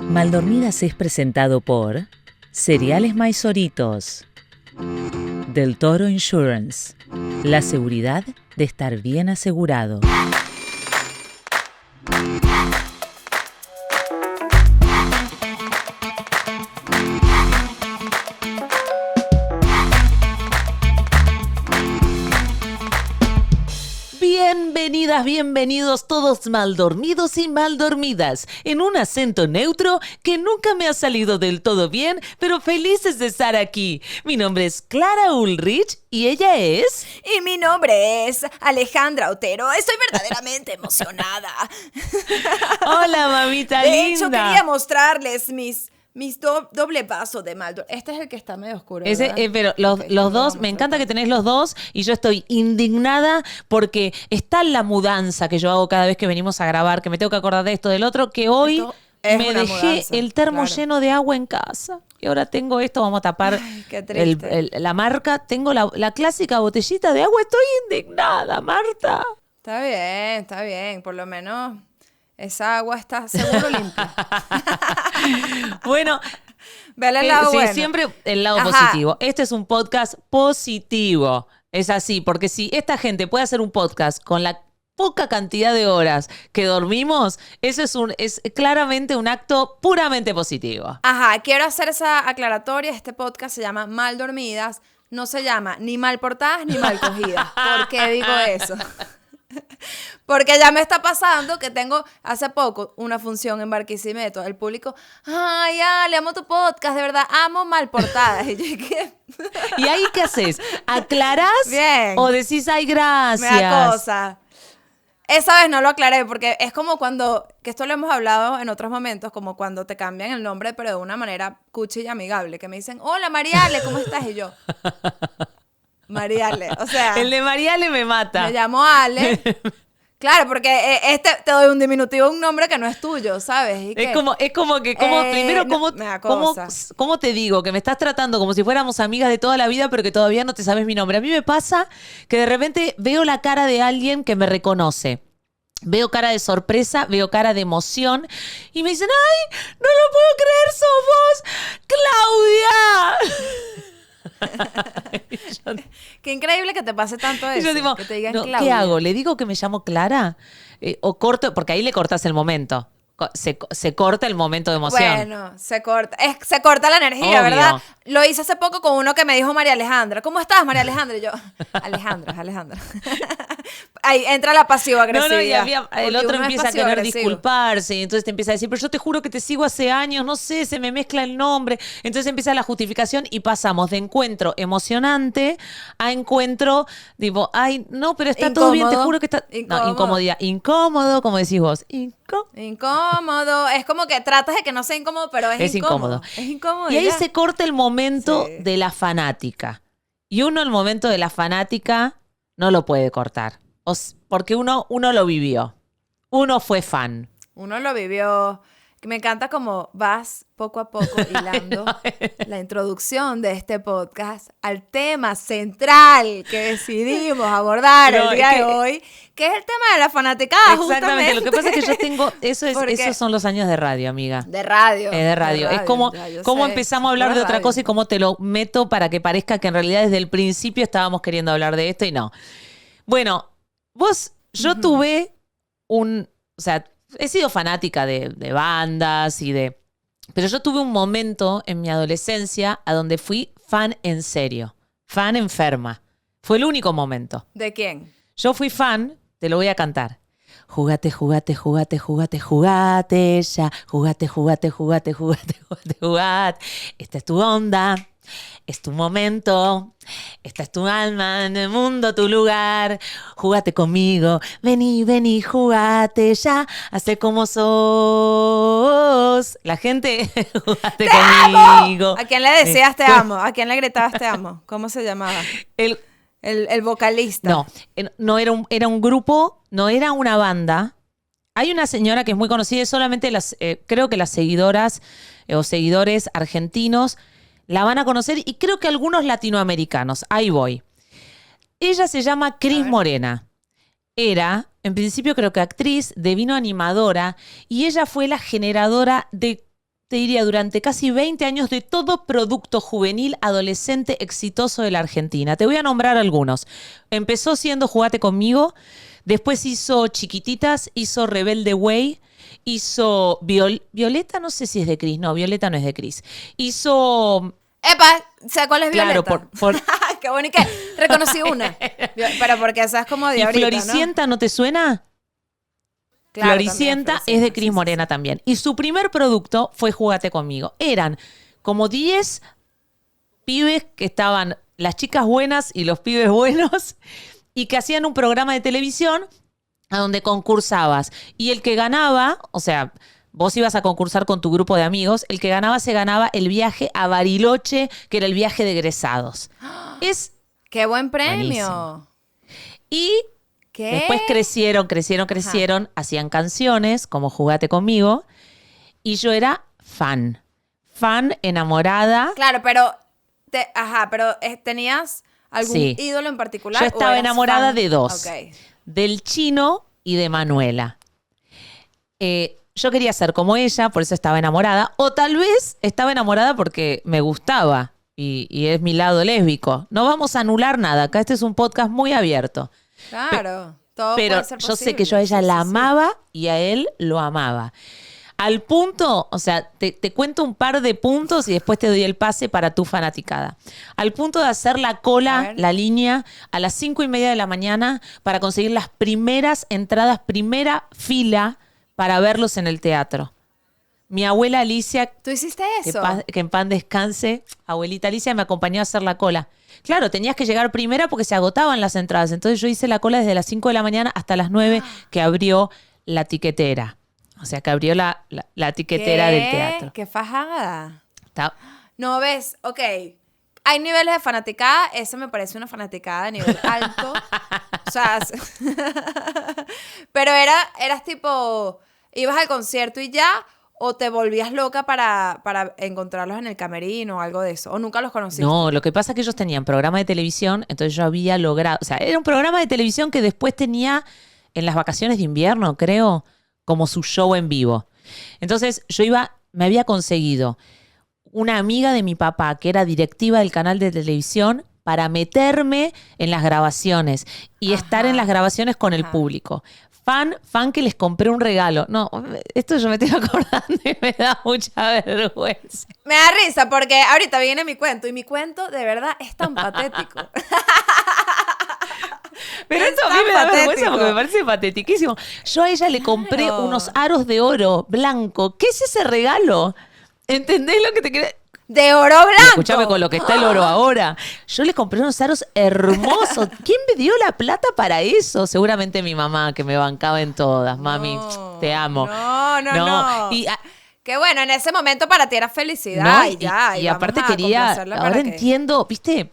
Maldormidas es presentado por Cereales Maizoritos, Del Toro Insurance, la seguridad de estar bien asegurado. Bienvenidas, bienvenidos todos mal dormidos y mal dormidas, en un acento neutro que nunca me ha salido del todo bien, pero felices de estar aquí. Mi nombre es Clara Ulrich y ella es... Y mi nombre es Alejandra Otero. Estoy verdaderamente emocionada. Hola, mamita De linda. hecho, quería mostrarles mis, mis do- doble vaso de Maldor. Este es el que está medio oscuro. Ese, eh, pero los, los lo dos, me encanta que tenés los dos y yo estoy indignada porque está la mudanza que yo hago cada vez que venimos a grabar, que me tengo que acordar de esto, del otro, que hoy me dejé mudanza, el termo claro. lleno de agua en casa. Y ahora tengo esto, vamos a tapar Ay, el- la marca. Tengo la, la clásica botellita de agua. Estoy indignada, Marta. Está bien, está bien. Por lo menos esa agua está seguro limpia. Bueno, Vele el Eh, lado sí, bueno. siempre el lado Ajá. positivo. Este es un podcast positivo. Es así, porque si esta gente puede hacer un podcast con la poca cantidad de horas que dormimos, eso es un es claramente un acto puramente positivo. Ajá, quiero hacer esa aclaratoria. Este podcast se llama Mal Dormidas. No se llama ni mal portadas ni mal cogidas. ¿Por qué digo eso? Porque ya me está pasando que tengo hace poco una función en Barquisimeto. El público, ay, Ale, amo tu podcast, de verdad, amo mal portadas. Y yo, ¿qué? ¿Y ahí qué haces? ¿Aclarás Bien. o decís ay gracias? Me da cosa. Esa vez no lo aclaré porque es como cuando, que esto lo hemos hablado en otros momentos, como cuando te cambian el nombre, pero de una manera cuchi y amigable, que me dicen, hola Mariale, ¿cómo estás? Y yo, Mariale, o sea, El de Mariale me mata. me llamo Ale. Claro, porque eh, este te doy un diminutivo, un nombre que no es tuyo, ¿sabes? ¿Y Es como, es como que, como, Eh, primero, ¿cómo, cómo te digo? Que me estás tratando como si fuéramos amigas de toda la vida, pero que todavía no te sabes mi nombre. A mí me pasa que de repente veo la cara de alguien que me reconoce. Veo cara de sorpresa, veo cara de emoción y me dicen, ¡ay! ¡No lo puedo creer! ¡Sos vos! ¡Claudia! Qué increíble que te pase tanto eso, yo digo, que te digan no, ¿qué Claudia. hago? ¿Le digo que me llamo Clara? Eh, o corto, porque ahí le cortas el momento. Se, se corta el momento de emoción. Bueno, se corta, es, se corta la energía, Obvio. ¿verdad? Lo hice hace poco con uno que me dijo María Alejandra. ¿Cómo estás, María Alejandra? Y yo, Alejandra, Alejandra. Ahí entra la pasiva No, agresividad. no, y había- el otro empieza a querer disculparse y entonces te empieza a decir, pero yo te juro que te sigo hace años, no sé, se me mezcla el nombre. Entonces empieza la justificación y pasamos de encuentro emocionante a encuentro, digo, ay, no, pero está todo bien, te juro que está... No, Incómodo. incomodidad. Incómodo, como decís vos. Incó- Incómodo. Es como que tratas de que no sea incómodo, pero es, Es incómodo. Es incómodo. Y ahí se corta el momento Sí. de la fanática. Y uno el momento de la fanática no lo puede cortar. O s- porque uno, uno lo vivió. Uno fue fan. Uno lo vivió. Que Me encanta como vas poco a poco hilando la introducción de este podcast al tema central que decidimos abordar No, el día que- de hoy, que es el tema de la fanaticada, Exactamente. Lo que pasa es que yo justamente. tengo. Eso es, esos son los años de radio, amiga. De radio. Es de radio. Es como, ya, cómo sé, empezamos a hablar de otra radio. cosa y cómo te lo meto para que parezca que en realidad desde el principio estábamos queriendo hablar de esto y no. Bueno, vos, yo tuve un. O sea, he sido fanática de, de bandas y de. Pero yo tuve un momento en mi adolescencia a donde fui fan en serio. Fan enferma. Fue el único momento. ¿De quién? Yo fui fan, te lo voy a cantar. Jugate, jugate, jugate, jugate, jugate ya. Jugate, jugate, jugate, jugate, jugate, jugate. Esta es tu onda, es tu momento. Esta es tu alma en el mundo, tu lugar. Jugate conmigo, vení, vení, jugate ya. Hace como sos. La gente, jugate conmigo. ¿A quién le decías te Eh, amo? ¿A quién le gritabas te amo? ¿Cómo se llamaba? El, El, el vocalista. No, no era un, era un grupo, no era una banda. Hay una señora que es muy conocida solamente las, eh, creo que las seguidoras eh, o seguidores argentinos la van a conocer y creo que algunos latinoamericanos. Ahí voy. Ella se llama Cris Morena. Era, en principio creo que actriz, devino animadora y ella fue la generadora de te diría, durante casi 20 años de todo producto juvenil adolescente exitoso de la Argentina. Te voy a nombrar algunos. Empezó siendo Jugate conmigo, después hizo Chiquititas, hizo Rebelde Way, hizo Violeta, no sé si es de Cris, no, Violeta no es de Cris. Hizo... Epa, sé cuál es Violeta. Claro, por... por... Qué que reconocí una. Pero porque esa es como de ¿Y ahorita, Floricienta ¿no? no te suena? Claro, Floricienta también, es de Cris Morena también. Y su primer producto fue Júgate conmigo. Eran como 10 pibes que estaban, las chicas buenas y los pibes buenos, y que hacían un programa de televisión a donde concursabas. Y el que ganaba, o sea, vos ibas a concursar con tu grupo de amigos, el que ganaba se ganaba el viaje a Bariloche, que era el viaje de egresados. Es Qué buen premio. Buenísimo. y ¿Qué? Después crecieron, crecieron, crecieron, hacían canciones como Jugate conmigo y yo era fan, fan enamorada. Claro, pero te- ajá, pero eh, tenías algún Sí. ídolo en particular. Yo estaba enamorada fan? de dos, del chino y de Manuela. Eh, yo quería ser como ella, por eso estaba enamorada, o tal vez estaba enamorada porque me gustaba y, y es mi lado lésbico. No vamos a anular nada, acá este es un podcast muy abierto. Claro. todo Pero puede ser yo sé que yo a ella la amaba y a él lo amaba. Al punto, o sea, te, te cuento un par de puntos y después te doy el pase para tu fanaticada. Al punto de hacer la cola, la línea, a las cinco y media de la mañana para conseguir las primeras entradas, primera fila para verlos en el teatro. Mi abuela Alicia, ¿Tú hiciste que, eso? que en pan descanse, abuelita Alicia me acompañó a hacer la cola. Claro, tenías que llegar primera porque se agotaban las entradas. Entonces yo hice la cola desde las 5 de la mañana hasta las 9 que abrió la tiquetera. O sea, que abrió la, la, la tiquetera ¿Qué? del teatro. Qué fajada. Está- No, ves, ok. Hay niveles de fanaticada. Esa me parece una fanaticada de nivel alto. o sea, pero era, eras tipo, ibas al concierto y ya, o te volvías loca para, para encontrarlos en el camerino o algo de eso. O nunca los conociste. No, lo que pasa es que ellos tenían programa de televisión, entonces yo había logrado, o sea, era un programa de televisión que después tenía en las vacaciones de invierno, creo, como su show en vivo. Entonces yo iba, me había conseguido una amiga de mi papá que era directiva del canal de televisión para meterme en las grabaciones y Ajá, estar en las grabaciones con el público. Fan, fan que les compré un regalo. No, esto yo me estoy acordando y me da mucha vergüenza. Me da risa porque ahorita viene mi cuento y mi cuento de verdad es tan patético. Pero Es esto a mí me da vergüenza porque me parece patetiquísimo. Yo a ella le compré Claro. unos aros de oro blanco. ¿Qué es ese regalo? ¿Entendés lo que te quiere? De oro blanco. Escuchame con lo que está el oro ahora. Yo le compré unos aros hermosos. ¿Quién me dio la plata para eso? Seguramente mi mamá, que me bancaba en todas. Mami, No, te amo. No, no, no. Y, ah, Qué bueno, en ese momento para ti era felicidad no, y, ya. y vamos aparte quería. Ahora que- entiendo, ¿viste?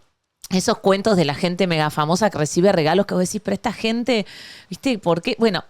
Esos cuentos de la gente mega famosa que recibe regalos que vos decís, pero esta gente, ¿viste? ¿Por qué? Bueno,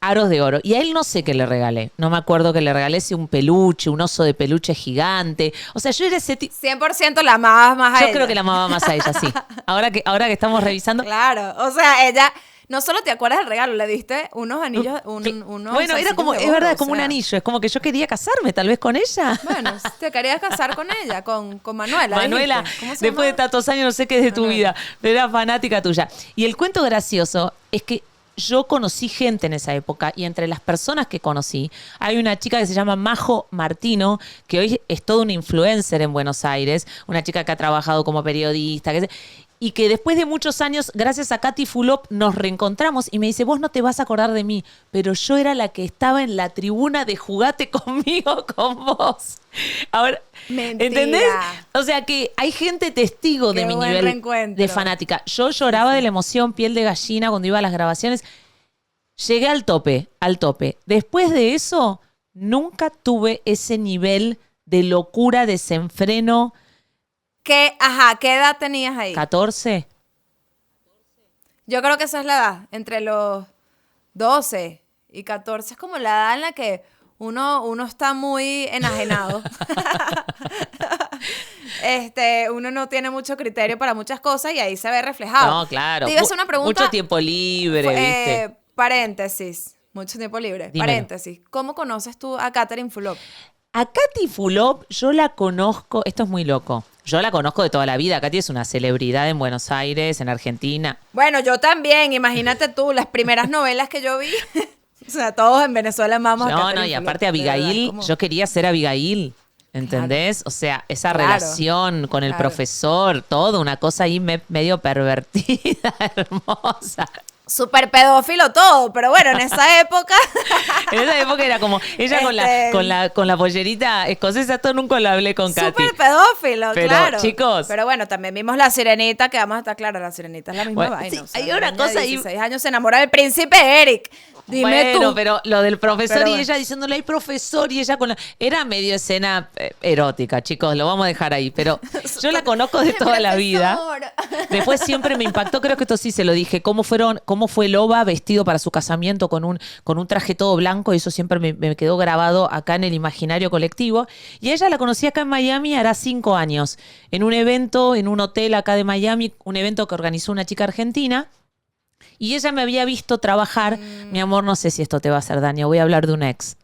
aros de oro. Y a él no sé qué le regalé. No me acuerdo que le regalé si un peluche, un oso de peluche gigante. O sea, yo era ese tipo. 100% la amabas más a Yo ella. creo que la amaba más a ella, sí. Ahora que, ahora que estamos revisando. Claro, o sea, ella no solo te acuerdas del regalo, le diste unos anillos, un, unos bueno, era como, es verdad, es como un sea. anillo. Es como que yo quería casarme tal vez con ella. Bueno, te querías casar con ella, con, con Manuela. Manuela, dijiste. ¿Cómo se después de tantos años no sé qué es de tu Manuela. vida, pero era fanática tuya. Y el cuento gracioso es que yo conocí gente en esa época y entre las personas que conocí hay una chica que se llama Majo Martino, que hoy es toda una influencer en Buenos Aires, una chica que ha trabajado como periodista, que se- y que después de muchos años, gracias a Katy Fulop, nos reencontramos y me dice, vos no te vas a acordar de mí, pero yo era la que estaba en la tribuna de jugate conmigo con vos. Ahora, Mentira. ¿entendés? O sea que hay gente testigo de mi nivel de fanática. Yo lloraba de la emoción, piel de gallina cuando iba a las grabaciones. Llegué al tope, al tope. Después de eso, nunca tuve ese nivel de locura, desenfreno. ¿Qué, ajá, ¿qué edad tenías ahí? 14. Yo creo que esa es la edad, entre los 12 y 14 es como la edad en la que uno, uno está muy enajenado. este, uno no tiene mucho criterio para muchas cosas y ahí se ve reflejado. No, claro. Te iba a hacer Mu- una pregunta. Mucho tiempo libre, Fue- ¿viste? eh, paréntesis. Mucho tiempo libre. Dímelo. Paréntesis. ¿Cómo conoces tú a Catherine Fulop? A Katy Fulop, yo la conozco, esto es muy loco. Yo la conozco de toda la vida. Katy es una celebridad en Buenos Aires, en Argentina. Bueno, yo también, imagínate tú, las primeras novelas que yo vi. o sea, todos en Venezuela amamos a No, no, Catherine y aparte verdad, Abigail, como- yo quería ser Abigail. ¿Entendés? O sea, esa Claro, relación con el claro. profesor, todo, una cosa ahí me- medio pervertida, hermosa. Súper pedófilo todo, pero bueno, en esa época. En esa época era como, ella con, la, Este- con, la, con la pollerita escocesa, esto nunca lo hablé con Katy. Súper pedófilo, Pero, claro. chicos. Pero bueno, también vimos la sirenita, que vamos a estar claros, la sirenita es la misma Bueno, vaina. sí, o sea, hay una cosa ahí- 16 años se enamora del príncipe Eric. Dime bueno, tú. pero lo del profesor Pero y bueno. ella diciéndole, hay profesor y ella con la... Era medio escena eh, erótica, chicos, lo vamos a dejar ahí. Pero yo la conozco de toda la vida. Después siempre me impactó, creo que esto sí se lo dije, cómo fueron, cómo fue Loba vestido para su casamiento con un, con un traje todo blanco, y eso siempre me, me quedó grabado acá en el imaginario colectivo. Y ella la conocí acá en Miami hará cinco años, en un evento, en un hotel acá de Miami, un evento que organizó una chica argentina. Y ella me había visto trabajar. Mi amor, no sé si esto te va a hacer daño, voy a hablar de un ex.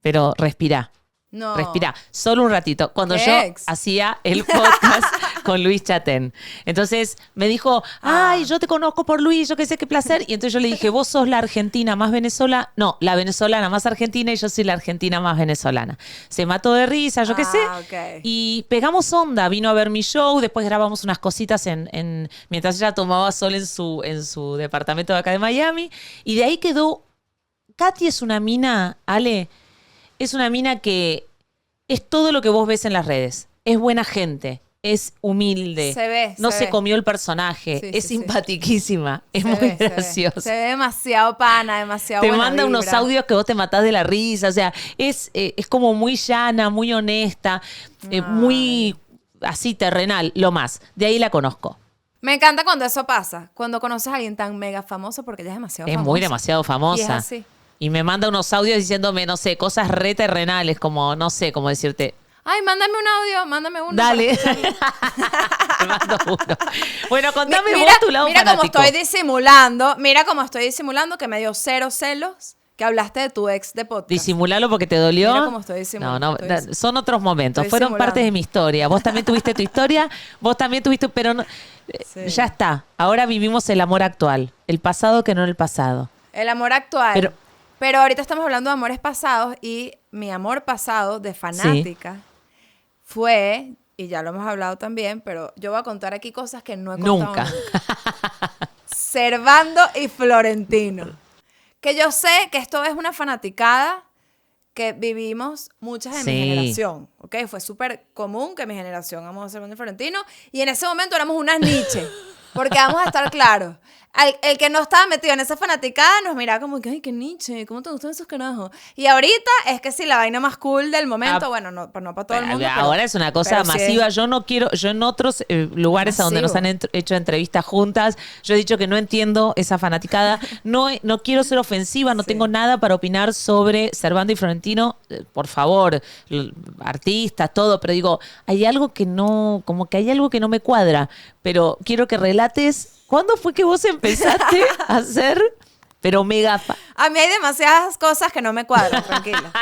Pero respira. No. Respira, solo un ratito. Cuando ¿Qué yo ex? hacía el podcast con Luis Chatén. Entonces me dijo, Ah. ay, yo te conozco por Luis, yo qué sé qué placer. Y entonces yo le dije, vos sos la argentina más venezolana. No, la venezolana más argentina y yo soy la argentina más venezolana. Se mató de risa, yo qué sé. Ah, ok. Y pegamos onda, vino a ver mi show, después grabamos unas cositas en, en- mientras ella tomaba sol en su, en su departamento de acá de Miami. Y de ahí quedó. Katy es una mina, Ale, es una mina que es todo lo que vos ves en las redes. Es buena gente, es humilde. Se ve, No se se, ve. comió el personaje, Sí, es sí, es Se muy ve, se ve. graciosa. Se ve demasiado pana, demasiado Te buena manda unos audios que vos te matás de la risa, o sea, es, eh, es como muy llana, muy honesta, eh, muy así terrenal, lo más. De ahí la conozco. Me encanta cuando eso pasa, cuando conoces a alguien tan mega famoso porque ella es demasiado Es famosa. muy demasiado Y es famosa. así. Y me manda unos audios diciéndome, no sé, cosas re terrenales, como, no sé, como decirte, Ay, mándame un audio, mándame uno. dale. Te mando uno. Bueno, contame mira, vos tu lado mira cómo estoy disimulando, mira cómo estoy disimulando que me dio cero celos que hablaste de tu ex de podcast. Disimulalo porque te dolió. Mira cómo estoy disimulando, No, no, estoy son otros momentos. estoy Fueron partes de mi historia. Vos también tuviste tu historia, vos también tuviste, pero no- Sí. ya está. Ahora vivimos el amor actual. El pasado que no el pasado. El amor actual. Pero- Pero, ahorita estamos hablando de amores pasados y mi amor pasado de fanática fue, y ya lo hemos hablado también, pero yo voy a contar aquí cosas que no he contado Nunca. nunca. Servando y Florentino. Que yo sé que esto es una fanaticada que vivimos muchas de Sí. mi generación, ¿ok? Fue súper común que mi generación amó a Servando y Florentino y en ese momento éramos unas niches, porque vamos a estar claros. Al- el que no estaba metido en esa fanaticada nos miraba como que, ay, qué niche, ¿cómo te gustan esos canajos? Y ahorita es que sí, la vaina más cool del momento, Ah, bueno, no, pues no para todo el mundo. pero- Ahora es una cosa sí masiva. Yo no quiero, yo en otros eh, lugares a donde nos han ent- hecho entrevistas juntas, yo he dicho que no entiendo esa fanaticada. No, no quiero ser ofensiva, no Sí. tengo nada para opinar sobre Servando y Florentino. Eh, Por favor, artistas, todo, pero digo, hay algo que no, como que hay algo que no me cuadra. Pero quiero que relates, ¿cuándo fue que vos empezaste a hacer? Pero mega fa- A mí hay demasiadas cosas que no me cuadran, tranquila.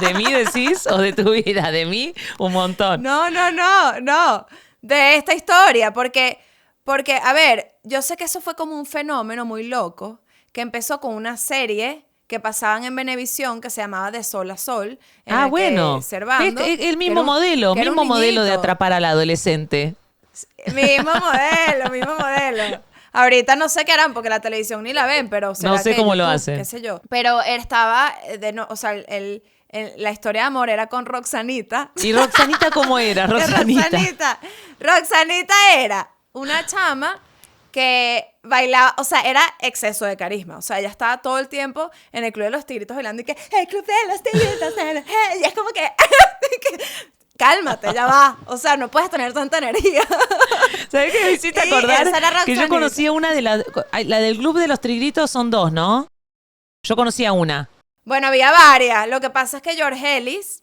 ¿De mí decís o de tu vida? De mí, un montón. No, no, no, no. De esta historia, porque, porque, a ver, yo sé que eso fue como un fenómeno muy loco, que empezó con una serie que pasaban en Venevisión que se llamaba De Sol a Sol. en Ah, bueno. Servando, Es- es el mismo modelo, mismo modelo de atrapar al adolescente. Mismo modelo, mismo. Ahorita no sé qué harán porque la televisión ni la ven, pero No sé que cómo lo hacen. qué sé yo. Pero estaba eh, de no, o sea, el, la historia de amor era con Roxanita. ¿Y Roxanita cómo era? Roxanita. Roxanita. Roxanita era una chama que bailaba, o sea, era exceso de carisma. O sea, ella estaba todo el tiempo en el Club de los Tigritos bailando y que, el Club de los Tigritos, eh, eh", y es como que, cálmate, ya va. O sea, no puedes tener tanta energía. ¿Sabes qué me hiciste acordar? que yo conocía una de las... La del Club de los Trigritos son dos, ¿no? Yo conocía una. Bueno, había varias. Lo que pasa es que George Ellis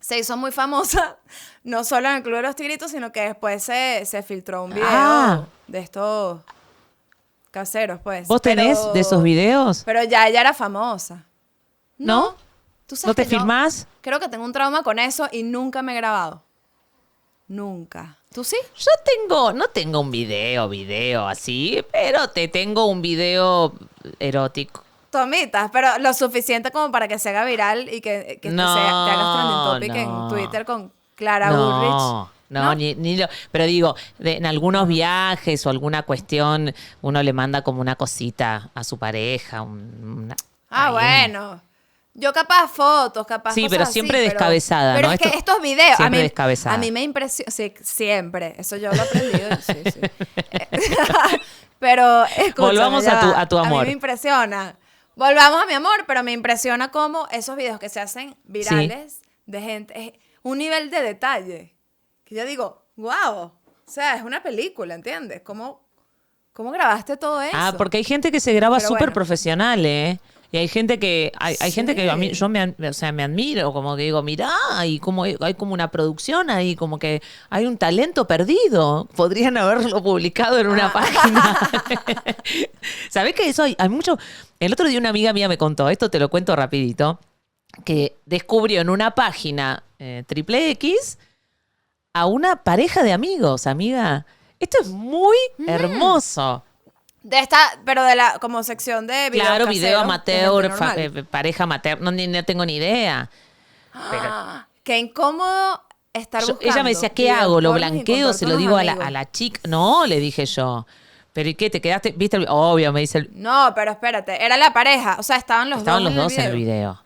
se hizo muy famosa, no solo en el Club de los Tigritos, sino que después se, se filtró un video Ah. de estos caseros, pues. ¿Vos tenés Pero- de esos videos? Pero ya ella era famosa. ¿No? ¿Tú sabes ¿No te filmás? Creo que tengo un trauma con eso y nunca me he grabado. Nunca. ¿Tú sí? Yo tengo, no tengo un video, video así, pero te tengo un video erótico. Tomitas, pero lo suficiente como para que se haga viral y que, que te, No, sea- te hagas trending topic no. en Twitter con Clara Bullrich. No, no, Ni, ni lo- pero digo, de- en algunos viajes o alguna cuestión, uno le manda como una cosita a su pareja. un- una- Ah, ahí. bueno. Yo capaz fotos, capaz Sí, pero así, siempre pero- descabezada, Pero ¿no? es que Esto- estos videos, a siempre mí, descabezada. a mí me impresiona, sí, siempre, eso yo lo he aprendido, sí, sí. pero, escúchame, Volvamos ya a tu- va. a tu amor. A mí me impresiona. Volvamos a mi amor, pero me impresiona cómo esos videos que se hacen virales de gente, es un nivel de detalle, que yo digo, wow, o sea, es una película, ¿entiendes? ¿Cómo, cómo grabaste todo eso? Ah, porque hay gente que se graba Pero súper bueno. profesional, ¿eh? Y hay gente que, hay, hay gente que a mí, yo me, o sea, me admiro, como que digo, mirá, y como hay hay como una producción ahí, como que hay un talento perdido. Podrían haberlo publicado en una Ah. página. ¿Sabés que eso hay, hay mucho? El otro día una amiga mía me contó, esto te lo cuento rapidito, que descubrió en una página eh, triple X a una pareja de amigos, amiga. Esto es muy Mm. hermoso. De esta, pero de la, como sección de video Claro, video amateur, fa- eh, pareja amateur, no, ni, no tengo ni idea. Pero Ah, qué incómodo estar yo- buscando. ella me decía, ¿qué hago? ¿Lo blanqueo? ¿Se lo digo a la, a la chica? No, le dije yo. ¿Pero y qué? ¿Te quedaste? ¿Viste? el- Obvio, me dice. el- No, pero espérate, era la pareja, o sea, estaban los estaban dos los dos en el video.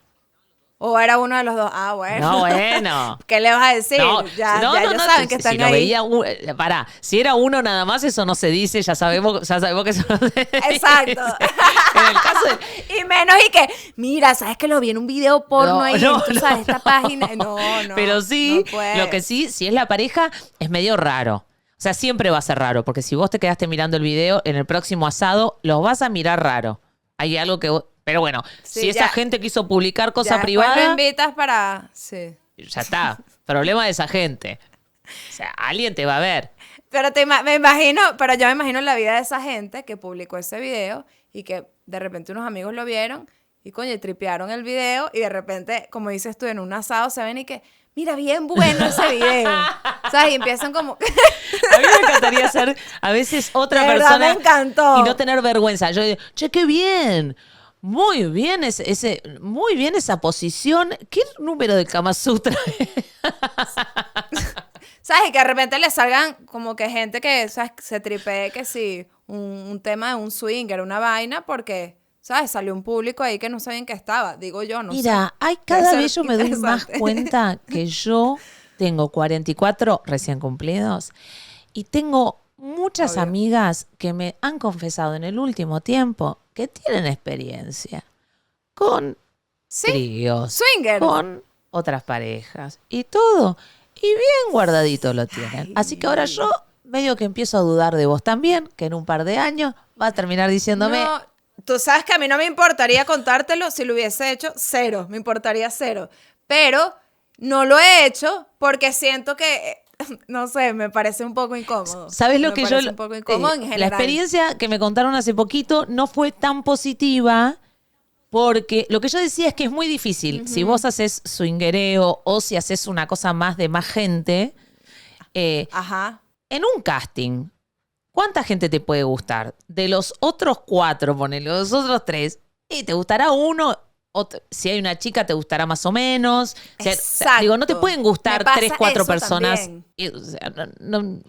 O era uno de los dos. Ah, bueno. No, bueno. ¿Qué le vas a decir? No, ya no, ya no, ellos no, saben si- que si están lo ahí. veía un- eh, pará, si era uno nada más, eso no se dice, ya sabemos, ya sabemos que eso no se dice. Exacto. En el caso de, Y menos y que, mira, ¿sabes que lo vi en un video porno No, ahí? sabes, esta página. No, no. Pero sí, lo que sí, si es la pareja, es medio raro. O sea, siempre va a ser raro, porque si vos te quedaste mirando el video, en el próximo asado los vas a mirar raro. Hay algo que vos- Pero bueno, Sí, si esa ya. gente quiso publicar Ya cosa después privada, invitas para. Sí. ya está. Problema de esa gente. O sea, alguien te va a ver. Pero te me imagino, pero yo me imagino la vida de esa gente que publicó ese video y que de repente unos amigos lo vieron y coño, tripearon el video y de repente, como dices tú, en un asado se ven y que, mira, bien bueno ese video. ¿Sabes? Y empiezan como... A mí me encantaría ser a veces otra De persona me encantó. y no tener vergüenza. Yo digo, che, qué bien. Muy bien ese, ese, muy bien esa posición. ¿Qué número de Kama Sutra? ¿Sabes? Y que de repente le salgan como que gente que ¿sabes? se tripee que sí, un, un tema de un swinger, una vaina, porque, ¿sabes? Salió un público ahí que no sabían que estaba. Digo yo, no sé. Mira, Debe cada vez yo me doy más cuenta que yo tengo 44 recién cumplidos y tengo muchas Obvio. amigas que me han confesado en el último tiempo que tienen experiencia con Sí, tríos, swinger. con otras parejas y todo. Y bien guardadito lo tienen. Así que ahora yo medio que empiezo a dudar de vos también, que en un par de años va a terminar diciéndome, No, tú sabes que a mí no me importaría contártelo si lo hubiese hecho cero, me importaría cero. Pero no lo he hecho porque siento que, no sé, me parece un poco incómodo. ¿Sabes lo Me que yo... un poco incómodo eh, en la general. experiencia que me contaron hace poquito no fue tan positiva porque lo que yo decía es que es muy difícil. Si vos haces swingereo o si haces una cosa más de más gente, eh, Ajá. en un casting, ¿cuánta gente te puede gustar? De los otros cuatro, ponele, los otros tres, y te gustará uno. Si hay una chica, te gustará más o menos. O sea, o sea, digo, no te Exacto. pueden gustar tres, cuatro personas. también. y, o sea, no- no-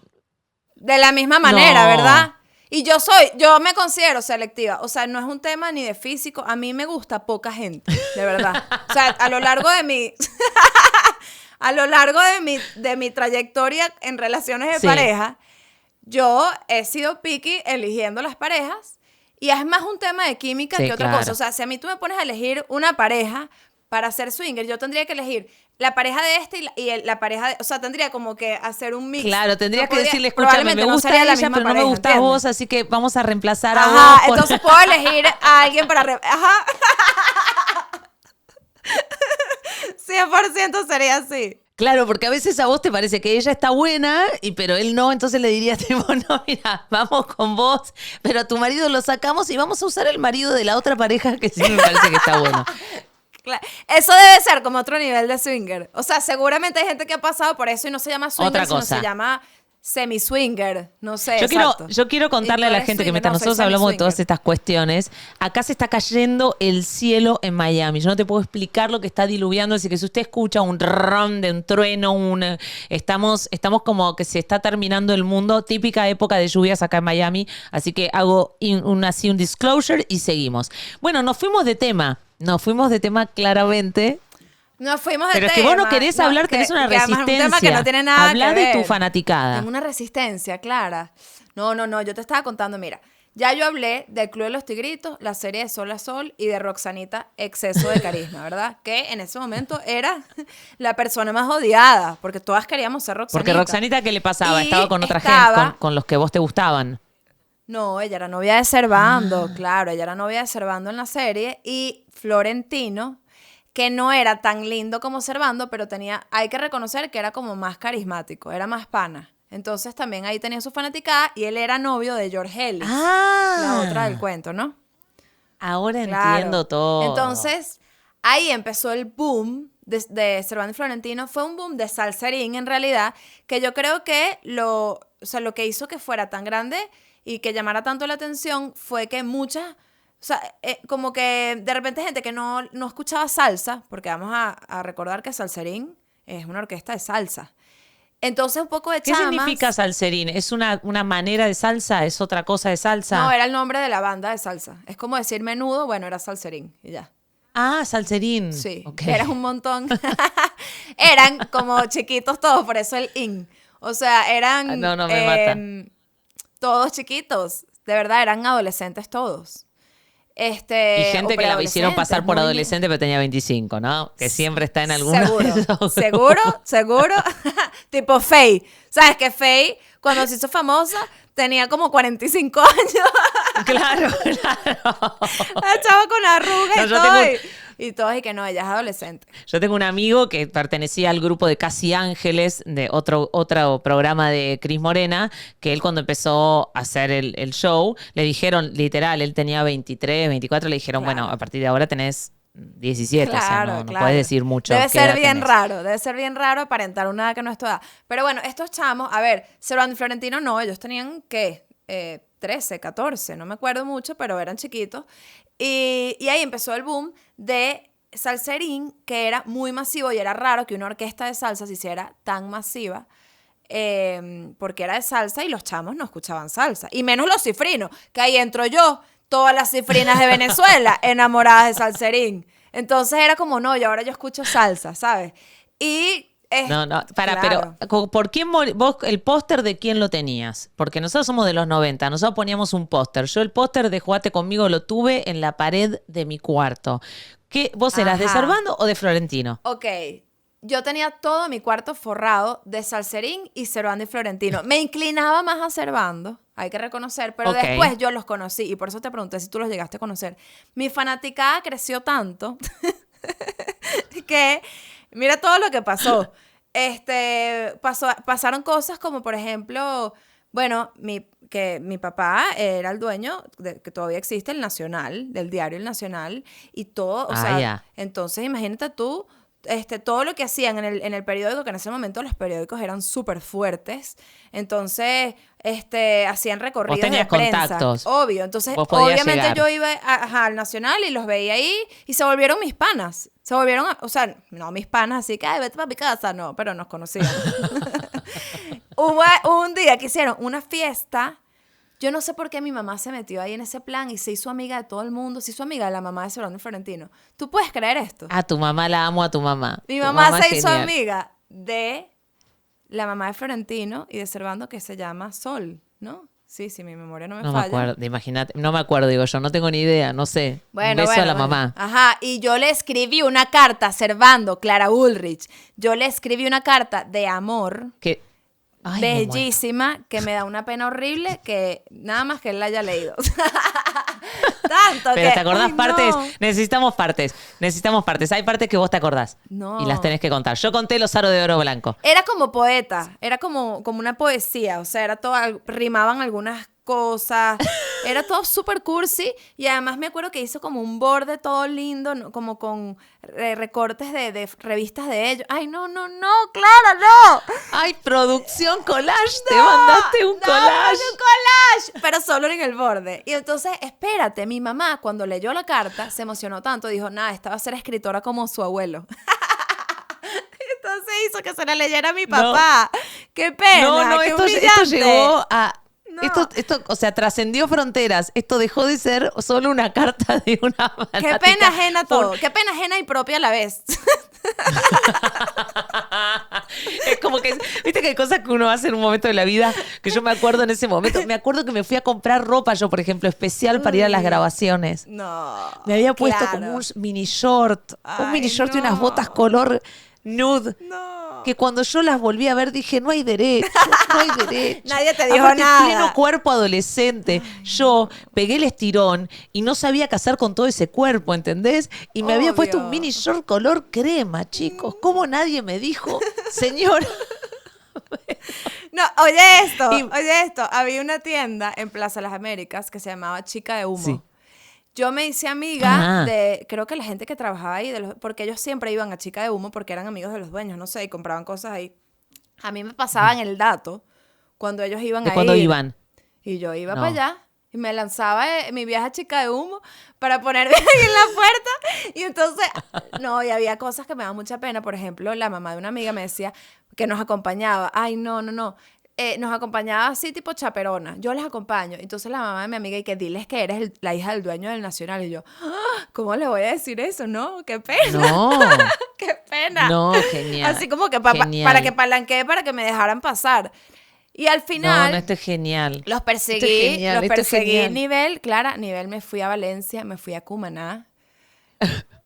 De la misma manera, No. ¿verdad? Y yo soy, yo me considero selectiva. O sea, no es un tema ni de físico. A mí me gusta poca gente, de verdad. O sea, a lo largo de mi. a lo largo de mi, de mi trayectoria en relaciones de Sí. pareja, yo he sido picky eligiendo las parejas. Y es más un tema de química Sí, que otra claro. cosa. O sea, si a mí tú me pones a elegir una pareja para ser swinger, yo tendría que elegir la pareja de este y la, y la pareja de. O sea, tendría como que hacer un mix. Claro, tendrías No que podría- decirle, escúchame, me probablemente no gusta sería la ella, misma pero no me gustas ¿entiendes? vos, así que vamos a reemplazar a vos. por- entonces puedo elegir a alguien para... re- Ajá. 100% sería así. Claro, porque a veces a vos te parece que ella está buena, y pero él no, entonces le dirías, tipo, no, mira, vamos con vos, pero a tu marido lo sacamos y vamos a usar el marido de la otra pareja que sí me parece que está bueno. Eso debe ser como otro nivel de swinger. O sea, seguramente hay gente que ha pasado por eso y no se llama swinger, Otra sino cosa. se llama semi-swinger. No sé. Yo quiero, yo quiero contarle a la gente que mientras no, nosotros hablamos de todas estas cuestiones, acá se está cayendo el cielo en Miami. Yo no te puedo explicar lo que está diluviando, así que si usted escucha un ron de un trueno, un, estamos, estamos como que se está terminando el mundo, típica época de lluvias acá en Miami, así que hago in- un, así un disclosure y seguimos. Bueno, nos fuimos de tema. Nos fuimos de tema claramente. Nos fuimos de Pero es que vos no querés hablar, tenés una que es resistencia. un tema que no tiene nada Habla que de tu fanaticada. Tengo una resistencia, Clara. No, no, no, yo te estaba contando, mira. Ya yo hablé del Club de los Tigritos, la serie de Sol a Sol y de Roxanita, Exceso de Carisma, ¿verdad? Que en ese momento era la persona más odiada, porque todas queríamos ser Roxanita. Porque Roxanita, ¿qué le pasaba? Y Estaba con otra estaba- gente, con, con los que vos te gustaban. No, ella era novia de Servando, claro, ella era novia de Servando en la serie y Florentino, que no era tan lindo como Servando, pero tenía, hay que reconocer que era como más carismático, era más pana. Entonces también ahí tenía su fanaticada y él era novio de George Ellis, Ah, la otra del cuento, ¿no? Ahora Claro. entiendo todo. Entonces, ahí empezó el boom de, de Servando y Florentino. Fue un boom de salserín, en realidad, que yo creo que lo, o sea, lo que hizo que fuera tan grande y que llamara tanto la atención fue que muchas, o sea, eh, como que de repente gente que no, no escuchaba salsa, porque vamos a, a recordar que Salserín es una orquesta de salsa. Entonces, un poco de ¿Qué chamas- significa salserín? ¿Es una, una manera de salsa? ¿Es otra cosa de salsa? No, era el nombre de la banda de salsa. Es como decir menudo, bueno, era salserín y ya. Ah, salserín. Sí, Ok. eran un montón. eran como chiquitos todos, por eso el in. O sea, eran Ah, no, no, me mata. em, todos chiquitos. De verdad, eran adolescentes todos. Este, Y gente que la hicieron pasar por adolescente, pero tenía 25, ¿no? Que siempre está en alguna Seguro, de esos seguro, seguro. tipo Faye. ¿Sabes que Faye, cuando se hizo famosa, tenía como 45 años? Claro, claro. La chava con arrugas No, y yo todo. tengo- Y, todos, y que no, ella es adolescente. Yo tengo un amigo que pertenecía al grupo de Casi Ángeles, de otro, otro programa de Cris Morena, que él cuando empezó a hacer el, el show, le dijeron, literal, él tenía 23, 24, le dijeron, Claro. bueno, a partir de ahora tenés 17, o sea, Claro, no, no claro. puedes decir mucho. Debe ser bien tenés. raro, debe ser bien raro aparentar una edad que no es tu edad. Pero bueno, estos chamos, a ver, Servando y Florentino no, ellos tenían, ¿qué? Eh, 13, 14, no me acuerdo mucho, pero eran chiquitos. Y, y ahí empezó el boom de salserín, que era muy masivo y era raro que una orquesta de salsa se hiciera tan masiva. eh, porque era de salsa y los chamos no escuchaban salsa. Y menos los cifrinos, que ahí entro yo, todas las cifrinas de Venezuela enamoradas de salserín. Entonces era como, no, y ahora yo escucho salsa, ¿sabes? Y... eh, No, no, para, claro. pero ¿por quién vos el póster de quién lo tenías? Porque nosotros somos de los 90, nosotros poníamos un póster. Yo el póster de Jugate conmigo lo tuve en la pared de mi cuarto. ¿Qué, ¿Vos eras de Ajá. Servando o de Florentino? Ok, yo tenía todo mi cuarto forrado de salserín y Servando y Florentino. Me inclinaba más a Servando, hay que reconocer, pero Ok. después yo los conocí y por eso te pregunté si tú los llegaste a conocer. Mi fanaticada creció tanto que mira todo lo que pasó. Este, pasó, pasaron cosas como, por ejemplo, bueno, mi, que mi papá era el dueño, de, que todavía existe, el Nacional, del diario El Nacional, y todo, o Ah, sea, ya. entonces imagínate tú, este, todo lo que hacían en el, en el periódico, que en ese momento los periódicos eran súper fuertes, entonces este, hacían recorridos tenías de prensa, contactos. obvio, entonces Vos obviamente llegar. yo iba a- ajá, al Nacional y los veía ahí y se volvieron mis panas, se volvieron, a- o sea, no mis panas, así que, ay, vete para mi casa, no, pero nos conocíamos. Hubo un día que hicieron una fiesta. Yo no sé por qué mi mamá se metió ahí en ese plan y se hizo amiga de todo el mundo. Se hizo amiga de la mamá de Servando y Florentino. ¿Tú puedes creer esto? A tu mamá la amo a tu mamá. mi Tu mamá, se hizo genial. amiga de la mamá de Florentino y de Servando que se llama Sol, ¿no? Sí, sí, mi memoria no me No me falla. acuerdo, imagínate, no me acuerdo, digo yo, no tengo ni idea, no sé. Bueno, Un beso bueno, a la bueno. mamá. Ajá, y yo le escribí una carta a Servando, Clara Ulrich. Yo le escribí una carta de amor Que, ay, bellísima que me da una pena horrible que nada más que él la haya leído. Tanto Pero que, te acordás ay, no. partes, necesitamos partes, necesitamos partes. Hay partes que vos te acordás No. y las tenés que contar. Yo conté los aros de oro blanco. Era como poeta, era como, como una poesía, o sea, era todo, rimaban algunas cosas. Era todo súper cursi y además me acuerdo que hizo como un borde todo lindo, ¿no? como con re- recortes de, de revistas de ellos. Ay, no, no, no, Clara, no. Ay, producción collage, te mandaste un No, collage. un collage, pero solo en el borde. Y entonces, espérate, mi mamá cuando leyó la carta se emocionó tanto, dijo, nada, esta va a ser escritora como su abuelo. entonces hizo que se la leyera a mi papá. Qué pena. No, no, qué esto, esto humillante. llegó a. No. Esto, esto, o sea, trascendió fronteras. Esto dejó de ser solo una carta de una Qué fanática pena ajena por- todo. Qué pena ajena y propia a la vez. es como que, viste que hay cosas que uno hace en un momento de la vida que yo me acuerdo en ese momento. Me acuerdo que me fui a comprar ropa yo, por ejemplo, especial para ir a las grabaciones. No. Me había puesto claro. como un mini short, un mini short y unas botas color nude. No. Que cuando yo las volví a ver dije, no hay derecho, no hay derecho. Nadie te dijo Aparte, nada. pleno cuerpo adolescente. Yo pegué el estirón y no sabía hacer con todo ese cuerpo, ¿entendés? Y me había puesto un mini short color crema, chicos. ¿Cómo nadie me dijo, señora? No, oye esto, Y- oye esto. Había una tienda en Plaza Las Américas que se llamaba Chica de Humo. Sí. Yo me hice amiga de, creo que la gente que trabajaba ahí, de los- porque ellos siempre iban a Chica de Humo porque eran amigos de los dueños, no sé, y compraban cosas ahí. A mí me pasaban el dato cuando ellos iban ¿De a cuándo ir. iban? Y yo iba No. para allá y me lanzaba eh, mi viaje a Chica de Humo para ponerme ahí en la puerta. Y entonces, no, y había cosas que me daban mucha pena. Por ejemplo, la mamá de una amiga me decía que nos acompañaba. Ay, no, no, no. Eh, nos acompañaba así tipo chaperona. Yo les acompaño. Entonces la mamá de mi amiga y que diles que eres el- la hija del dueño del Nacional. Y yo, "Ah, ¿cómo le voy a decir eso? No, qué pena. No. qué pena. No, genial. Así como que pa- Genial. para que palanquee para que me dejaran pasar. Y al No, final... no, esto es genial. Los perseguí, Esto es genial, los es perseguí nivel, Clara, nivel me fui a Valencia, me fui a Cumaná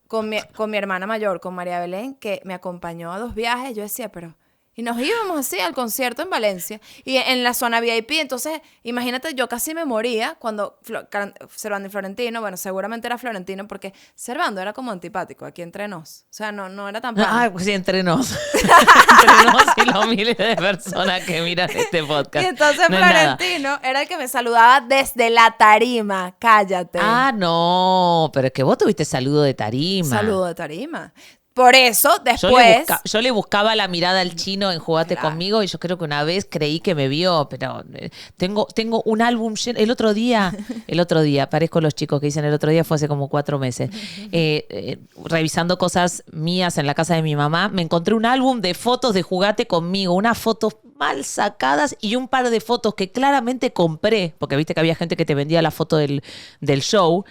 con mi, con mi hermana mayor, con María Belén, que me acompañó a dos viajes. Yo decía, pero... Y nos íbamos así al concierto en Valencia y en la zona VIP. Entonces, imagínate, yo casi me moría cuando Flo- Servando y Florentino, bueno, seguramente era Florentino porque Servando era como antipático aquí entre nos. O sea, no, no era tan. Ah, pues sí, entre nos. entre nos y los miles de personas que miran este podcast. Y entonces No. Florentino era el que me saludaba desde la tarima. Cállate. Ah, no, pero es que vos tuviste saludo de tarima. Saludo de tarima. Por eso, Yo le, después. busca- yo le buscaba la mirada al chino en Jugate Claro. conmigo y yo creo que una vez creí que me vio, pero eh, tengo, tengo un álbum lleno. El otro día, el otro día, parezco los chicos que dicen el otro día, fue hace como cuatro meses, eh, eh, revisando cosas mías en la casa de mi mamá, me encontré un álbum de fotos de Jugate conmigo, unas fotos mal sacadas y un par de fotos que claramente compré, porque viste que había gente que te vendía la foto del, del show.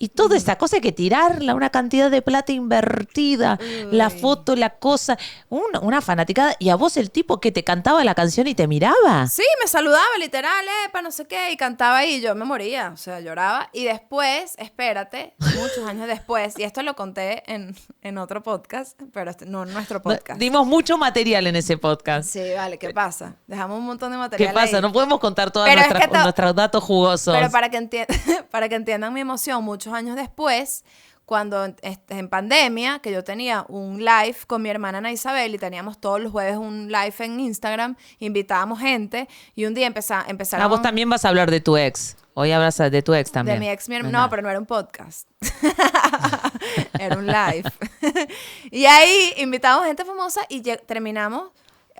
Y toda esa cosa hay que tirarla, una cantidad de plata invertida, la foto, la cosa, una, una fanaticada. Y a vos el tipo que te cantaba la canción y te miraba. Sí, me saludaba literal, epa, no sé qué, y cantaba y yo me moría, o sea, lloraba. Y después, espérate, muchos años después, y esto lo conté en, en otro podcast, pero este- no en nuestro podcast. Dimos mucho material en ese podcast. Sí, vale, ¿qué pasa? Dejamos un montón de ¿Qué material pasa? ahí. No podemos contar todos to- nuestros datos jugosos. Pero para que, para que entiendan mi emoción, muchos años después, cuando en pandemia, que yo tenía un live con mi hermana Ana Isabel y teníamos todos los jueves un live en Instagram, invitábamos gente y un día empeza- empezaron... Ah, vos también vas a hablar de tu ex. Hoy hablas de tu ex también. De mi ex, mi No es No, pero no era un podcast. era un live. y ahí invitamos gente famosa y terminamos.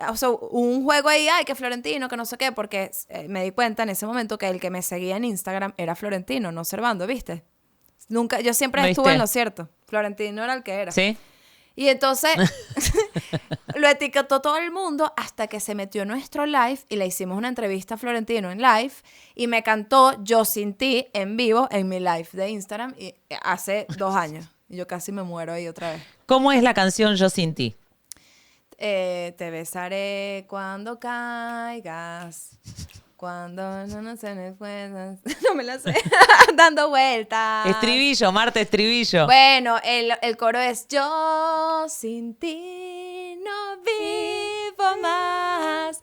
O sea, un juego ahí, ay, que Florentino, que no sé qué, porque eh, me di cuenta en ese momento que el que me seguía en Instagram era Florentino, no Servando, ¿viste? Nunca, yo siempre ¿Viste? estuve en lo cierto. Florentino era el que era. ¿Sí? Y entonces lo etiquetó todo el mundo hasta que se metió en nuestro live y le hicimos una entrevista a Florentino en live y me cantó Yo sin ti en vivo en mi live de Instagram y hace dos años. Y yo casi me muero ahí otra vez. ¿Cómo es la canción Yo sin ti? Eh, te besaré cuando caigas. Cuando no, no se me puedas. No me la sé. Dando vueltas. Estribillo, Marta, estribillo. Bueno, el, el coro es Yo sin ti no vivo más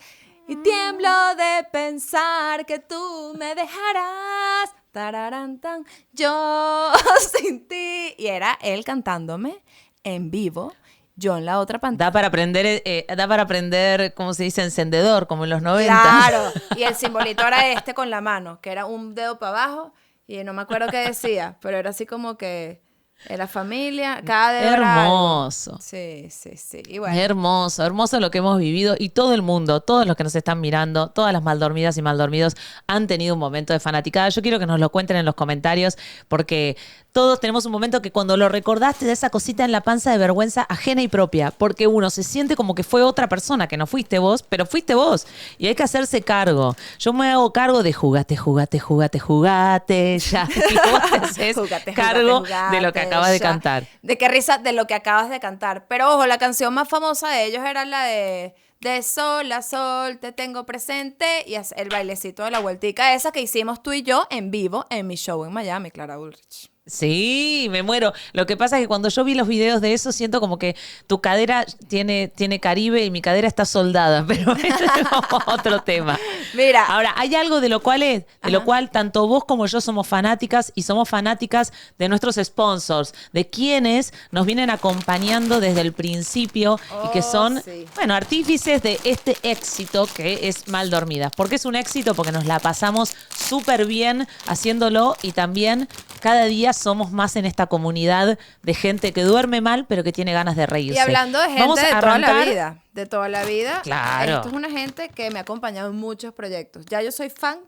y tiemblo de pensar que tú me dejarás. Tararán, tan. Yo sin ti. Y era él cantándome en vivo yo en la otra pantalla. Da para aprender, eh, eh, da para aprender, ¿cómo se dice? Encendedor, como en los 90. Claro, y el simbolito era este con la mano, que era un dedo para abajo y no me acuerdo qué decía, pero era así como que era familia, cada. Hermoso. Sí, sí, sí. Y bueno, Hermoso, hermoso lo que hemos vivido y todo el mundo, todos los que nos están mirando, todas las maldormidas y maldormidos han tenido un momento de fanaticada. Yo quiero que nos lo cuenten en los comentarios porque todos tenemos un momento que cuando lo recordaste de esa cosita en la panza de vergüenza ajena y propia, porque uno se siente como que fue otra persona, que no fuiste vos, pero fuiste vos y hay que hacerse cargo. Yo me hago cargo de jugate, jugate, jugate, jugate, ya. Y vos te haces Jugate, jugate, cargo de lo que acabas de cantar. De qué risa de lo que acabas de cantar. Pero ojo, la canción más famosa de ellos era la de De sol a sol te tengo presente y es el bailecito de la vueltica esa que hicimos tú y yo en vivo en mi show en Miami, Clara Ulrich. Sí, me muero. Lo que pasa es que cuando yo vi los videos de eso, siento como que tu cadera tiene, tiene Caribe y mi cadera está soldada, pero ese es otro tema. Mira, Ahora, hay algo de lo cual es, de lo cual tanto vos como yo somos fanáticas y somos fanáticas de nuestros sponsors, de quienes nos vienen acompañando desde el principio y que Oh, son, sí. bueno, artífices de este éxito que es Mal Dormidas. ¿Por qué es un éxito? Porque nos la pasamos súper bien haciéndolo y también cada día somos más en esta comunidad de gente que duerme mal pero que tiene ganas de reírse. y hablando de gente Vamos de a toda la vida, de toda la vida, Claro. esto es una gente que me ha acompañado en muchos proyectos. Ya yo soy fan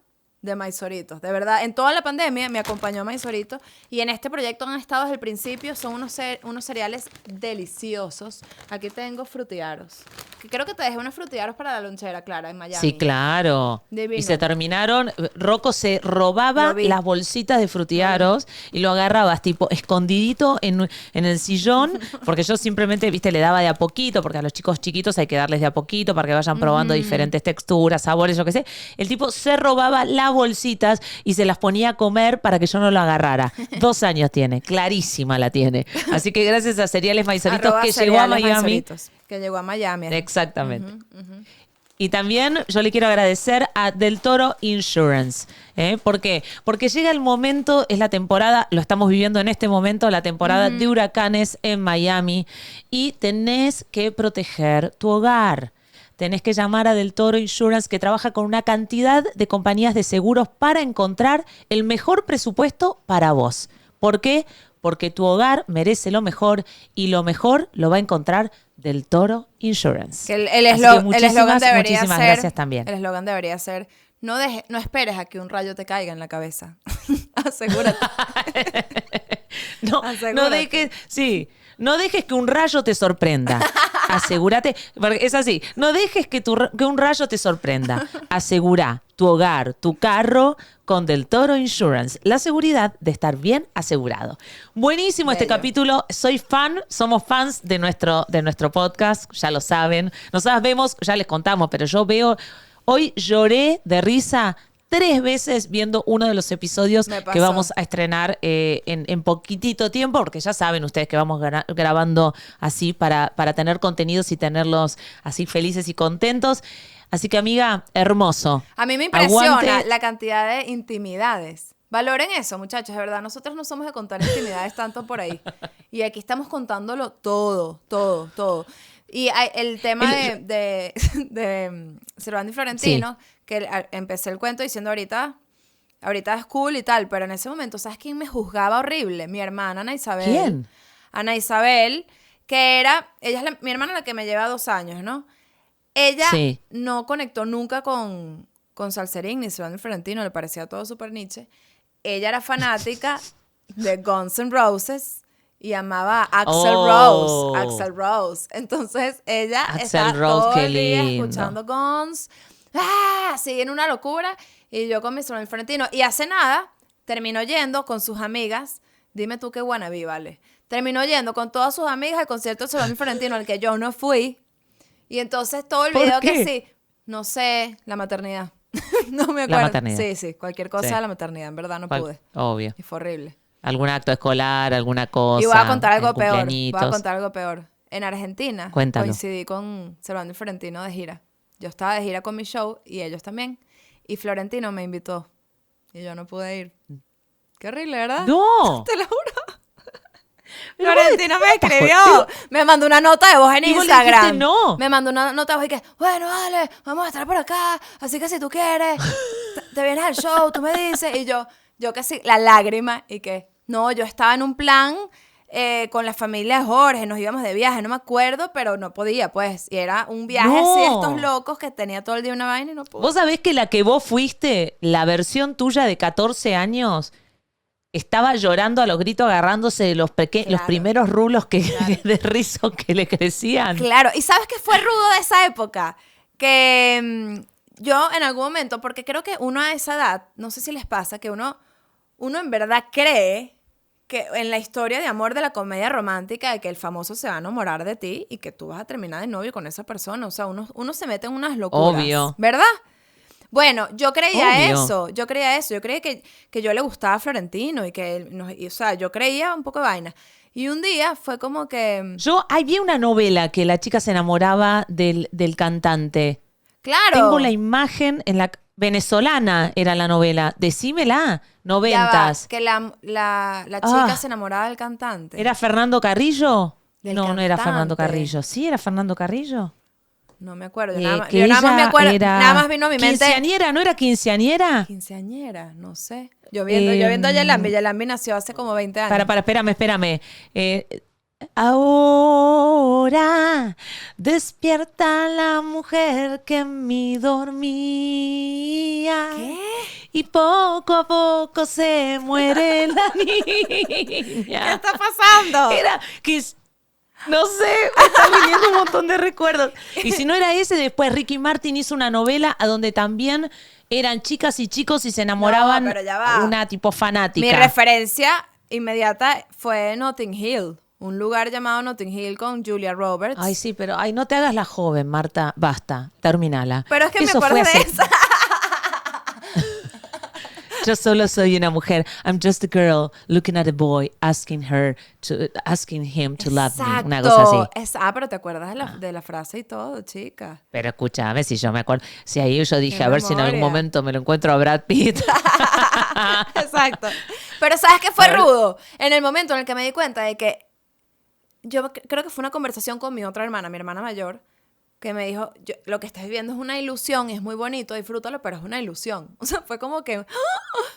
de Maizoritos, de verdad. En toda la pandemia me acompañó Maizorito y en este proyecto han estado desde el principio. Son unos, unos cereales deliciosos. Aquí tengo frutiaros. Que creo que te dejé unos frutiaros para la lonchera, Clara, en Miami. Sí, claro. Divino. Y se terminaron. Rocco se robaba las bolsitas de frutiaros y lo agarrabas tipo escondidito en, en el sillón, porque yo simplemente, viste, le daba de a poquito, porque a los chicos chiquitos hay que darles de a poquito para que vayan probando diferentes texturas, sabores, yo qué sé. El tipo se robaba bolsitas y se las ponía a comer para que yo no lo agarrara. Dos años tiene, clarísima la tiene. Así que gracias a Cereales Maizoritos que llegó a Miami. Que llegó a Miami. Exactamente. Y también yo le quiero agradecer a Del Toro Insurance. ¿eh? ¿Por qué? Porque llega el momento, es la temporada, lo estamos viviendo en este momento, la temporada de huracanes en Miami. Y tenés que proteger tu hogar. Tenés que llamar a Del Toro Insurance que trabaja con una cantidad de compañías de seguros para encontrar el mejor presupuesto para vos. ¿Por qué? Porque tu hogar merece lo mejor y lo mejor lo va a encontrar Del Toro Insurance. Que el, el Así que eslo- el eslogan debería muchísimas ser. gracias también. El eslogan debería ser: no, deje, no esperes a que un rayo te caiga en la cabeza. Asegúrate. No, no Asegúrate. dejes, sí, no dejes que un rayo te sorprenda. Asegúrate, porque es así, no dejes que, tu, que un rayo te sorprenda. Asegura tu hogar, tu carro con Del Toro Insurance. La seguridad de estar bien asegurado. Buenísimo este capítulo. Soy fan, somos fans de nuestro, de nuestro podcast, ya lo saben. Nosotras vemos, ya les contamos, pero yo veo, hoy lloré de risa. Tres veces viendo uno de los episodios que vamos a estrenar eh, en, en poquitito tiempo, porque ya saben ustedes que vamos gra- grabando así para, para tener contenidos y tenerlos así felices y contentos. Así que, amiga, hermoso. A mí me impresiona Aguante. la cantidad de intimidades. Valoren eso, muchachos, de verdad. Nosotros no somos de contar intimidades tanto por ahí. Y aquí estamos contándolo todo, todo, todo. Y el tema de, de, de Cervantes y Florentino, que empecé el cuento diciendo ahorita, ahorita es cool y tal, pero en ese momento, ¿sabes quién me juzgaba horrible? Mi hermana Ana Isabel. ¿Quién? Ana Isabel, que era, ella es la- mi hermana la que me lleva dos años, ¿no? Ella Sí. no conectó nunca con, con Salserín ni Silvano Florentino, le parecía todo súper Nietzsche. Ella era fanática de Guns N' Roses y amaba a Axel Oh. Rose. Axel Rose. Entonces ella Axl estaba Rose, todo el día escuchando Guns. ¡Ah! Así en una locura. Y yo con mi Silvano Florentino. Y hace nada terminó yendo con sus amigas. Dime tú qué wannabe, vale. Terminó yendo con todas sus amigas al concierto de Silvano Florentino al que yo no fui. Y entonces todo el ¿Por video qué? que sí, no sé, la maternidad. no me La acuerdo. maternidad. Sí, sí, cualquier cosa Sí. de la maternidad, en verdad no ¿Cuál? pude. Obvio. Y fue horrible. Algún acto escolar, alguna cosa. y voy a contar algo peor. Voy a contar algo peor. En Argentina Cuéntalo. coincidí con Servando y Florentino de gira. Yo estaba de gira con mi show y ellos también. Y Florentino me invitó. Y yo no pude ir. Qué horrible, ¿verdad? ¡No! Te lo juro. Florentino me escribió. Me mandó una nota de voz en Instagram. no. Me mandó una nota de voz y que, bueno, vale, vamos a estar por acá. Así que si tú quieres, te, vienes al show, tú me dices. Y yo, yo sí, la lágrima. Y que, no, yo estaba en un plan eh, con la familia de Jorge, nos íbamos de viaje, no me acuerdo, pero no podía, pues. Y era un viaje así de estos locos que tenía todo el día una vaina y no pude. Vos sabés que la que vos fuiste, la versión tuya de 14 años, estaba llorando a los gritos, agarrándose de los, peque- los Claro. primeros rulos que, de rizo que le crecían. Claro, y ¿sabes qué fue rudo de esa época? Que mm, yo en algún momento, porque creo que uno a esa edad, no sé si les pasa, que uno, uno en verdad cree que en la historia de amor de la comedia romántica, de que el famoso se va a enamorar de ti y que tú vas a terminar de novio con esa persona. O sea, uno, uno se mete en unas locuras. Obvio. ¿Verdad? Bueno, yo creía Obvio. eso, yo creía eso, yo creía que, que yo le gustaba a Florentino y que, y, o sea, yo creía un poco de vaina. Y un día fue como que, Yo había una novela que la chica se enamoraba del, del cantante. claro. Tengo la imagen en la venezolana era la novela. Decímela. Va, Noventas. que la, la, la chica Ah. se enamoraba del cantante. ¿Era Fernando Carrillo? Del no, no era Fernando. Carrillo. ¿Sí era Fernando Carrillo? No me acuerdo. Eh, nada, yo nada más me acuerdo. era Nada más vino a mi mente. ¿Quinceañera? ¿No era quinceañera? Quinceañera, no sé. Yo viendo, yo viendo a Em, Yelambi. Yelambi nació hace como 20 años. Para, para, espérame, espérame. Eh, ahora despierta la mujer que en mí dormía. ¿Qué? Y poco a poco se muere la ¿Qué niña. está pasando? Era que es- no sé, me están viniendo un montón de recuerdos. Y si no era ese, después Ricky Martin hizo una novela a donde también eran chicas y chicos y se enamoraban una tipo fanática. Mi referencia inmediata fue Notting Hill. Un lugar llamado Notting Hill con Julia Roberts. Ay, sí, pero ay, no te hagas la joven, Marta. Basta, terminala. Pero es que Eso me acuerdo de esa. Yo solo soy una mujer. I'm just a girl looking at a boy, asking her to, asking him to love me. Una cosa así. Es- ah, pero te acuerdas de la, de la frase y todo, chica. Pero escúchame, si yo me acuerdo. Si ahí yo dije, Qué a ver si en algún momento me lo encuentro a Brad Pitt. Exacto. Pero ¿sabes qué fue rudo? En el momento en el que me di cuenta de que yo creo que fue una conversación con mi otra hermana, mi hermana mayor, que me dijo, "Yo- lo que estás viviendo es una ilusión, es muy bonito, disfrútalo, pero es una ilusión. O sea, fue como que ¡ah!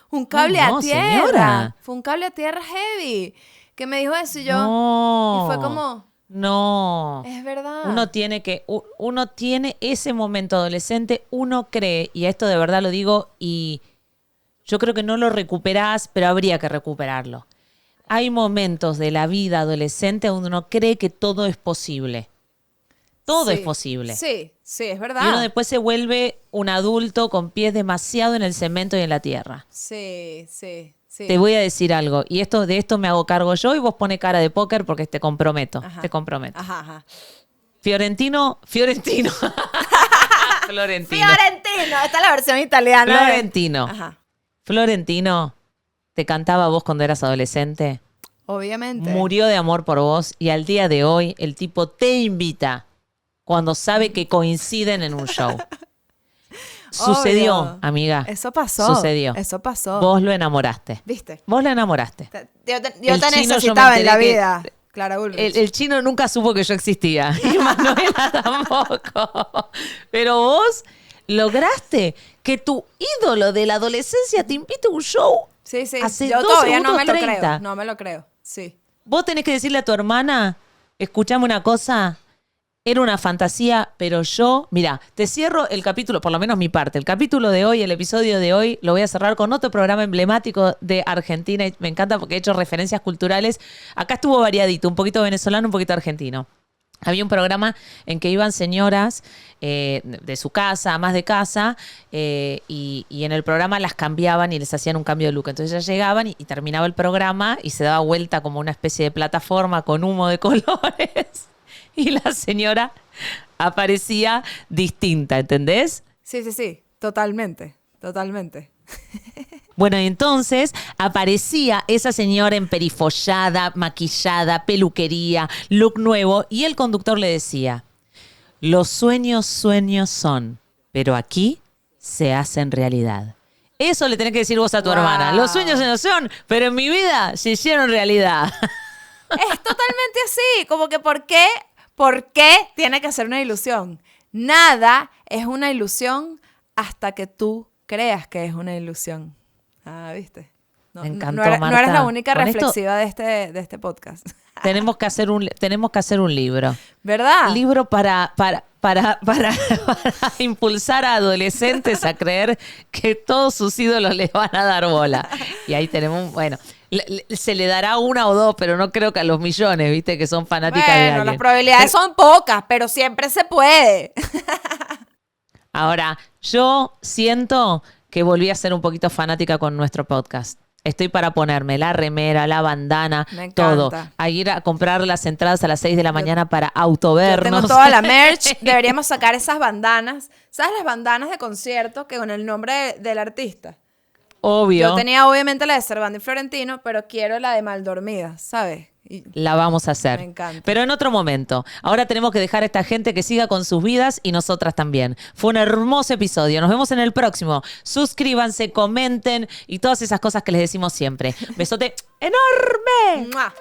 un cable no, a tierra. señora. Fue un cable a tierra heavy. Que me dijo eso y yo, no. y fue como, No. es verdad. Uno tiene que, uno tiene ese momento adolescente, uno cree, y esto de verdad lo digo, y yo creo que no lo recuperás, pero habría que recuperarlo. Hay momentos de la vida adolescente donde uno cree que todo es posible. Todo Sí. es posible. Sí, sí, es Y verdad. uno después se vuelve un adulto con pies demasiado en el cemento y en la tierra. Sí, sí, sí. Te voy a decir algo, y esto de esto me hago cargo yo y vos pone cara de póker porque te comprometo, Ajá. te comprometo. Ajá, ajá. Fiorentino, Fiorentino. Florentino. Fiorentino, esta es la versión italiana. Florentino. Ajá. Florentino, te cantaba vos cuando eras adolescente. Obviamente. Murió de amor por vos y al día de hoy el tipo te invita cuando sabe que coinciden en un show. Sucedió, Obvio. amiga. Eso pasó. Sucedió. Eso pasó. Vos lo enamoraste. ¿Viste? Vos lo enamoraste. Te- Yo yo te yo necesitaba en la vida. Clara. El, el chino nunca supo que yo existía. Y Manuela tampoco. Pero vos lograste que tu ídolo de la adolescencia te invite a un show. Sí, sí. hace yo dos todavía no me lo 30. creo. No me lo creo. Sí. Vos tenés que decirle a tu hermana, escuchame una cosa, era una fantasía, pero yo, mira, te cierro el capítulo, por lo menos mi parte, el capítulo de hoy, el episodio de hoy, lo voy a cerrar con otro programa emblemático de Argentina, y me encanta porque he hecho referencias culturales. Acá estuvo variadito, un poquito venezolano, un poquito argentino. Había un programa en que iban señoras eh, de su casa, más de casa, eh, y, en el programa las cambiaban y les hacían un cambio de look. Entonces ellas llegaban y, y terminaba el programa y se daba vuelta como una especie de plataforma con humo de colores. Y la señora aparecía distinta, ¿entendés? Sí, sí, sí. Totalmente. Totalmente. Bueno, entonces aparecía esa señora emperifollada, maquillada, peluquería, look nuevo, y el conductor le decía, los sueños, sueños son, pero aquí se hacen realidad. Eso le tenés que decir vos a tu Wow. hermana. Los sueños, sueños son, pero en mi vida se hicieron realidad. es totalmente así. Como que, ¿por qué? ¿Por qué tiene que ser una ilusión? Nada es una ilusión hasta que tú creas que es una ilusión. Ah, ¿viste? No, Me encantó, no eres, no eres la única Con esto- reflexiva de, este, de este podcast. tenemos, que hacer un, tenemos que hacer un libro. ¿Verdad? libro para, para, para, para, para impulsar a adolescentes a creer que todos sus ídolos les van a dar bola. Y ahí tenemos, un- bueno, le- le- se le dará una o dos, pero no creo que a los millones, viste, que son fanáticas de bueno, alguien. las probabilidades son pocas, pero siempre se puede. Ahora, yo siento que volví a ser un poquito fanática con nuestro podcast. Estoy para ponerme la remera, la bandana, todo. A ir a comprar las entradas a las 6 de la mañana para Yo autovernos. tengo toda la merch. Deberíamos sacar esas bandanas. ¿Sabes las bandanas de concierto que con el nombre de- del artista? Obvio. Yo tenía obviamente la de Cervando y Florentino, pero quiero la de Maldormida, ¿sabes? La vamos a hacer. Me encanta. Pero en otro momento. Ahora tenemos que dejar a esta gente que siga con sus vidas y nosotras también. Fue un hermoso episodio. Nos vemos en el próximo. Suscríbanse, comenten y todas esas cosas que les decimos siempre. Besote enorme. ¡Mua!